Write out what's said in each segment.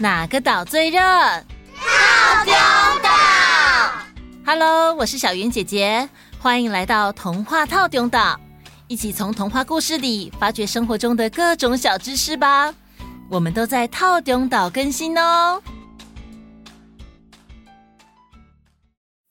哪个岛最热？透中岛。Hello，我是小云姐姐，欢迎来到童话透中岛，一起从童话故事里发掘生活中的各种小知识吧。我们都在透中岛更新哦。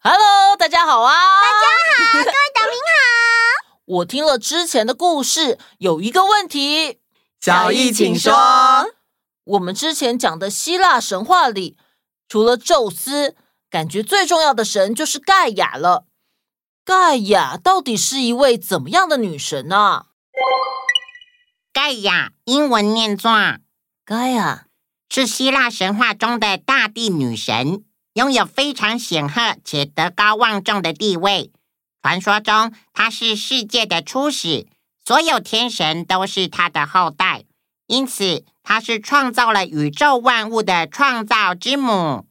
Hello，大家好啊！大家好，各位岛民好。我听了之前的故事，有一个问题，小艺请说。我们之前讲的希腊神话里，除了宙斯，感觉最重要的神就是盖亚了。盖亚到底是一位怎么样的女神呢？盖亚英文念作盖亚，是希腊神话中的大地女神，拥有非常显赫且德高望重的地位。传说中，她是世界的初始，所有天神都是她的后代，因此。她是创造了宇宙万物的创造之母。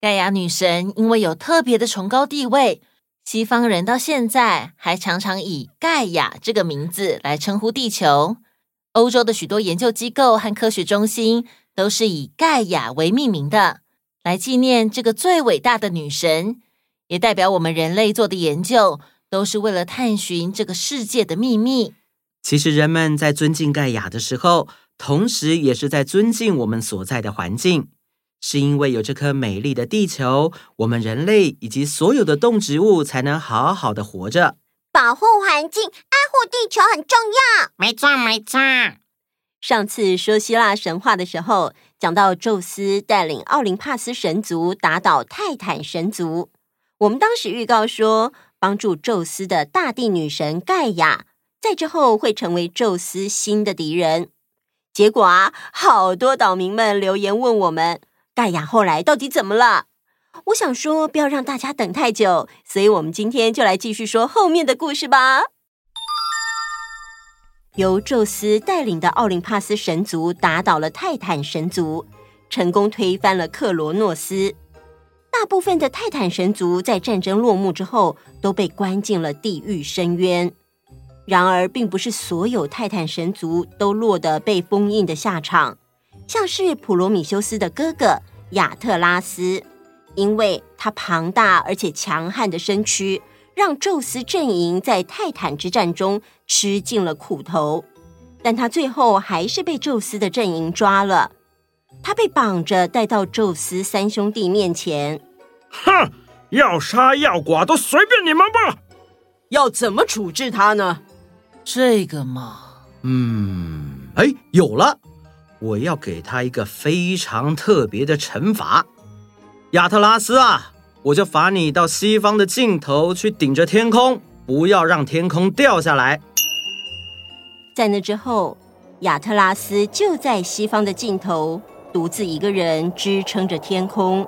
盖亚女神因为有特别的崇高地位，西方人到现在还常常以盖亚这个名字来称呼地球。欧洲的许多研究机构和科学中心都是以盖亚为命名的，来纪念这个最伟大的女神，也代表我们人类做的研究都是为了探寻这个世界的秘密。其实人们在尊敬盖亚的时候，同时，也是在尊敬我们所在的环境，是因为有这颗美丽的地球，我们人类以及所有的动植物才能好好的活着。保护环境、爱护地球很重要。没错，没错。上次说希腊神话的时候，讲到宙斯带领奥林帕斯神族打倒泰坦神族，我们当时预告说，帮助宙斯的大地女神盖亚，在之后会成为宙斯新的敌人。结果啊，好多岛民们留言问我们，盖亚后来到底怎么了？我想说，不要让大家等太久，所以我们今天就来继续说后面的故事吧。由宙斯带领的奥林帕斯神族打倒了泰坦神族，成功推翻了克罗诺斯。大部分的泰坦神族在战争落幕之后，都被关进了地狱深渊。然而，并不是所有泰坦神族都落得被封印的下场。像是普罗米修斯的哥哥亚特拉斯，因为他庞大而且强悍的身躯，让宙斯阵营在泰坦之战中吃尽了苦头。但他最后还是被宙斯的阵营抓了。他被绑着带到宙斯三兄弟面前。哼，要杀要剐都随便你们吧。要怎么处置他呢？这个嘛，嗯，哎，有了！我要给他一个非常特别的惩罚。亚特拉斯啊，我就罚你到西方的尽头去顶着天空，不要让天空掉下来。在那之后，亚特拉斯就在西方的尽头独自一个人支撑着天空，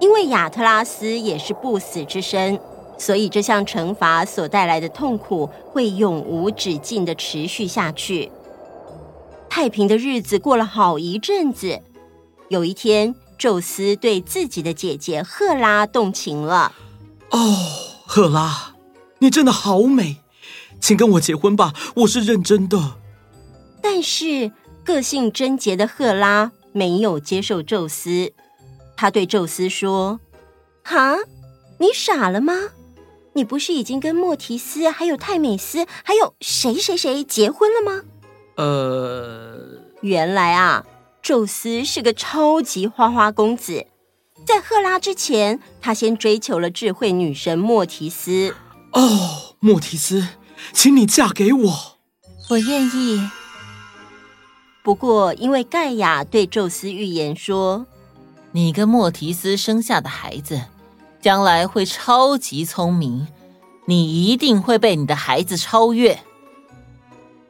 因为亚特拉斯也是不死之身。所以，这项惩罚所带来的痛苦会永无止境的持续下去。太平的日子过了好一阵子，有一天，宙斯对自己的姐姐赫拉动情了。哦，赫拉，你真的好美，请跟我结婚吧，我是认真的。但是，个性贞洁的赫拉没有接受宙斯。他对宙斯说：“哈，你傻了吗？”你不是已经跟莫提斯、还有泰美斯、还有谁谁谁结婚了吗？呃，原来啊，宙斯是个超级花花公子，在赫拉之前，他先追求了智慧女神莫提斯。哦，莫提斯，请你嫁给我，我愿意。不过，因为盖亚对宙斯预言说，你跟莫提斯生下的孩子，将来会超级聪明，你一定会被你的孩子超越。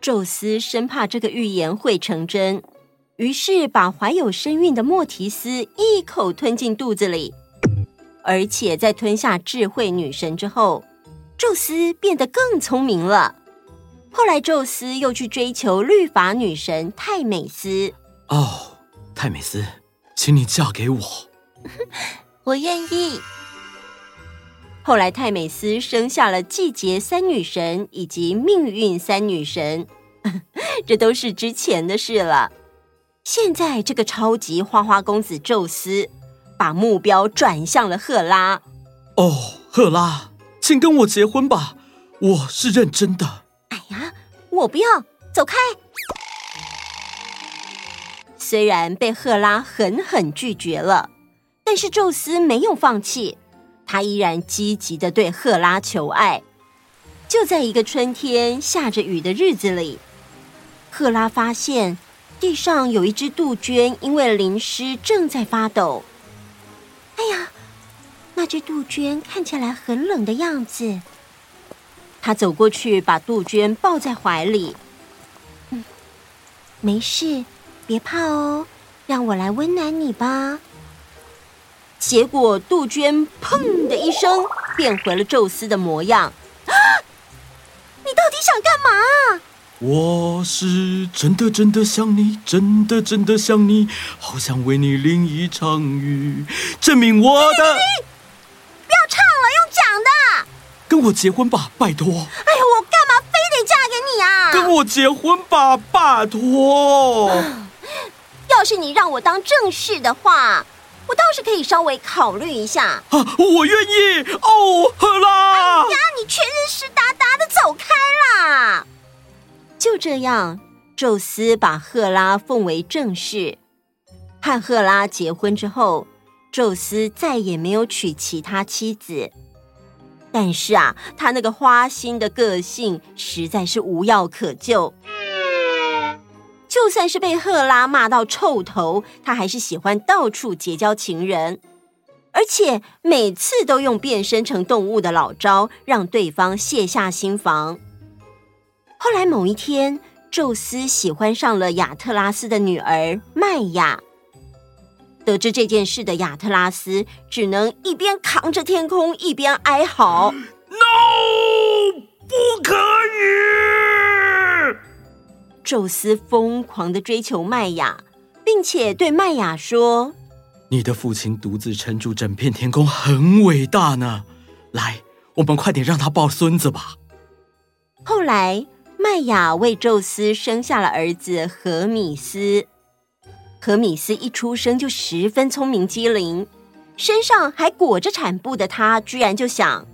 宙斯生怕这个预言会成真。于是，把怀有身孕的莫提斯一口吞进肚子里，而且在吞下智慧女神之后，宙斯变得更聪明了。后来，宙斯又去追求律法女神泰美斯。哦，泰美斯，请你嫁给我，我愿意。后来，泰美斯生下了季节三女神以及命运三女神，这都是之前的事了。现在，这个超级花花公子宙斯把目标转向了赫拉。哦，赫拉，请跟我结婚吧，我是认真的。哎呀，我不要，走开！虽然被赫拉狠狠拒绝了，但是宙斯没有放弃，他依然积极地对赫拉求爱。就在一个春天下着雨的日子里，赫拉发现。地上有一只杜鹃，因为淋湿正在发抖。哎呀，那只杜鹃看起来很冷的样子。他走过去，把杜鹃抱在怀里。嗯，没事，别怕哦，让我来温暖你吧。结果杜鹃砰的一声变回了宙斯的模样。啊，你到底想干嘛？我是真的真的想你，真的真的想你，好想为你淋一场雨，证明我的。不要唱了，用讲的。跟我结婚吧，拜托。哎呀，我干嘛非得嫁给你啊？跟我结婚吧，拜托。要是你让我当正室的话，我倒是可以稍微考虑一下。啊，我愿意。哦，赫拉。哎呀，你全是湿哒哒的，走开啦！就这样，宙斯把赫拉奉为正室。和赫拉结婚之后，宙斯再也没有娶其他妻子。但是啊，他那个花心的个性实在是无药可救。就算是被赫拉骂到臭头，他还是喜欢到处结交情人，而且每次都用变身成动物的老招，让对方卸下心防。后来某一天，宙斯喜欢上了亚特拉斯的女儿麦雅。得知这件事的亚特拉斯，只能一边扛着天空，一边哀嚎：“No，不可以！”宙斯疯狂的追求麦雅，并且对麦雅说：“你的父亲独自撑住整片天空，很伟大呢。来，我们快点让他抱孙子吧。”后来。麦雅为宙斯生下了儿子荷米斯。荷米斯一出生就十分聪明机灵，身上还裹着产布的他，居然就想：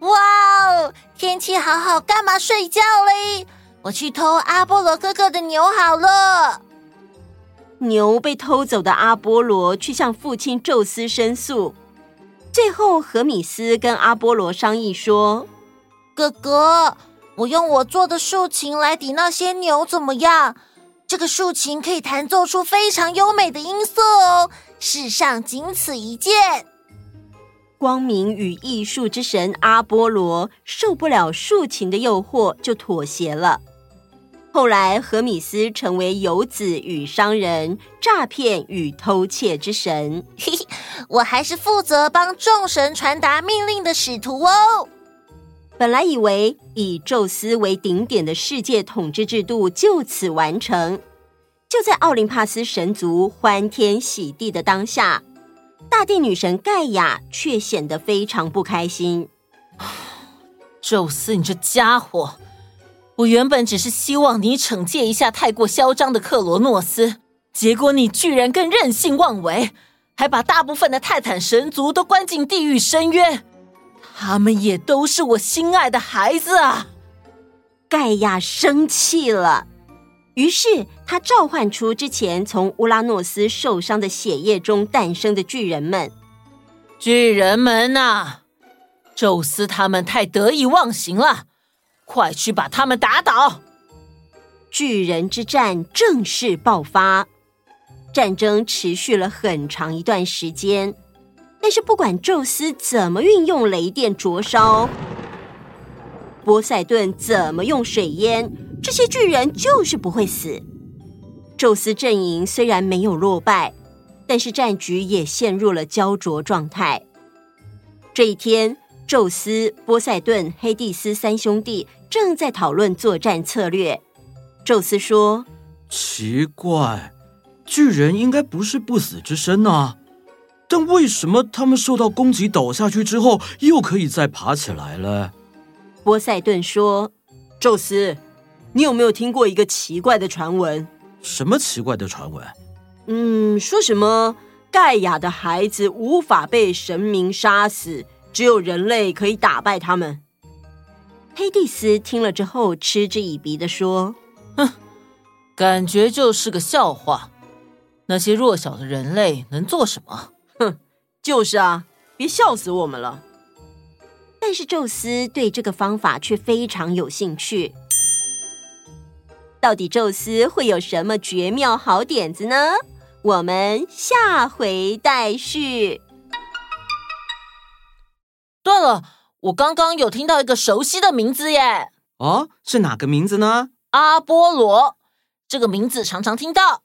哇哦，天气好好，干嘛睡觉嘞？我去偷阿波罗哥哥的牛好了。牛被偷走的阿波罗去向父亲宙斯申诉，最后荷米斯跟阿波罗商议说：哥哥。我用我做的竖琴来抵那些牛，怎么样？这个竖琴可以弹奏出非常优美的音色哦，世上仅此一件。光明与艺术之神阿波罗受不了竖琴的诱惑，就妥协了。后来，荷米斯成为游子与商人、诈骗与偷窃之神。嘿嘿，我还是负责帮众神传达命令的使徒哦。本来以为以宙斯为顶点的世界统治制度就此完成，就在奥林帕斯神族欢天喜地的当下，大地女神盖亚却显得非常不开心。宙斯，你这家伙！我原本只是希望你惩戒一下太过嚣张的克罗诺斯，结果你居然更任性妄为，还把大部分的泰坦神族都关进地狱深渊。他们也都是我心爱的孩子啊！盖亚生气了，于是他召唤出之前从乌拉诺斯受伤的血液中诞生的巨人们。巨人们呐，宙斯他们太得意忘形了，快去把他们打倒！巨人之战正式爆发，战争持续了很长一段时间。但是不管宙斯怎么运用雷电灼烧，波塞顿怎么用水淹，这些巨人就是不会死。宙斯阵营虽然没有落败，但是战局也陷入了胶着状态。这一天，宙斯、波塞顿、黑帝斯三兄弟正在讨论作战策略。宙斯说：“奇怪，巨人应该不是不死之身啊，但为什么他们受到攻击倒下去之后，又可以再爬起来了？”波塞顿说：“宙斯，你有没有听过一个奇怪的传闻？什么奇怪的传闻？嗯，说什么盖亚的孩子无法被神明杀死，只有人类可以打败他们。”黑蒂斯听了之后，嗤之以鼻的说。哼，感觉就是个笑话。那些弱小的人类能做什么？哼，就是啊，别笑死我们了。但是宙斯对这个方法却非常有兴趣。到底宙斯会有什么绝妙好点子呢？我们下回待续。对了，我刚刚有听到一个熟悉的名字耶。哦，是哪个名字呢？阿波罗这个名字常常听到。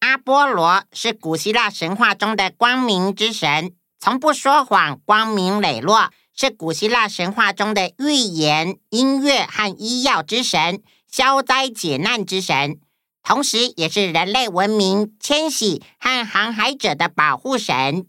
阿波罗是古希腊神话中的光明之神，从不说谎，光明磊落，是古希腊神话中的预言、音乐和医药之神，消灾解难之神，同时也是人类文明、迁徙和航海者的保护神。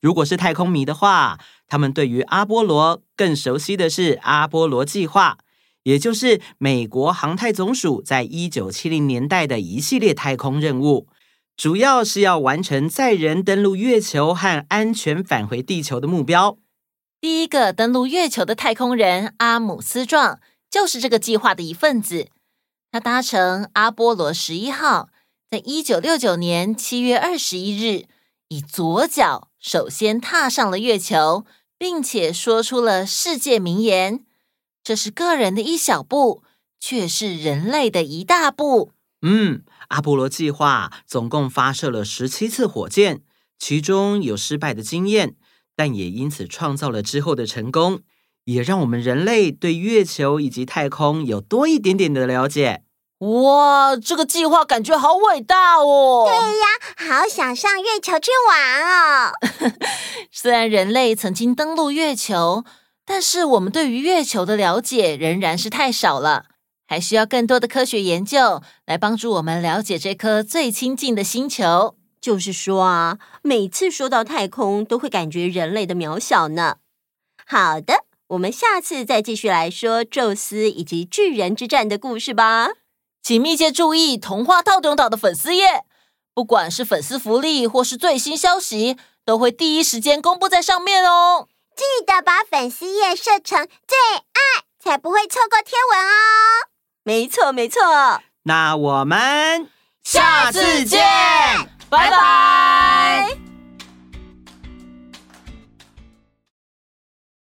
如果是太空迷的话，他们对于阿波罗更熟悉的是阿波罗计划。也就是美国航太总署在一九七零年代的一系列太空任务，主要是要完成载人登陆月球和安全返回地球的目标。第一个登陆月球的太空人阿姆斯壮就是这个计划的一份子。他搭乘阿波罗十一号，在一九六九年七月二十一日，以左脚首先踏上了月球，并且说出了世界名言。这是个人的一小步，却是人类的一大步。嗯，阿波罗计划总共发射了十七次火箭，其中有失败的经验，但也因此创造了之后的成功，也让我们人类对月球以及太空有多一点点的了解。哇，这个计划感觉好伟大哦！对呀，好想上月球去玩哦。虽然人类曾经登陆月球。但是我们对于月球的了解仍然是太少了，还需要更多的科学研究来帮助我们了解这颗最亲近的星球。就是说啊，每次说到太空，都会感觉人类的渺小呢。好的，我们下次再继续来说宙斯以及巨人之战的故事吧。请密切注意童话套中岛的粉丝页，不管是粉丝福利或是最新消息，都会第一时间公布在上面哦。记得把粉丝页设成最爱，才不会错过贴文哦。没错，没错。那我们下次见，拜拜。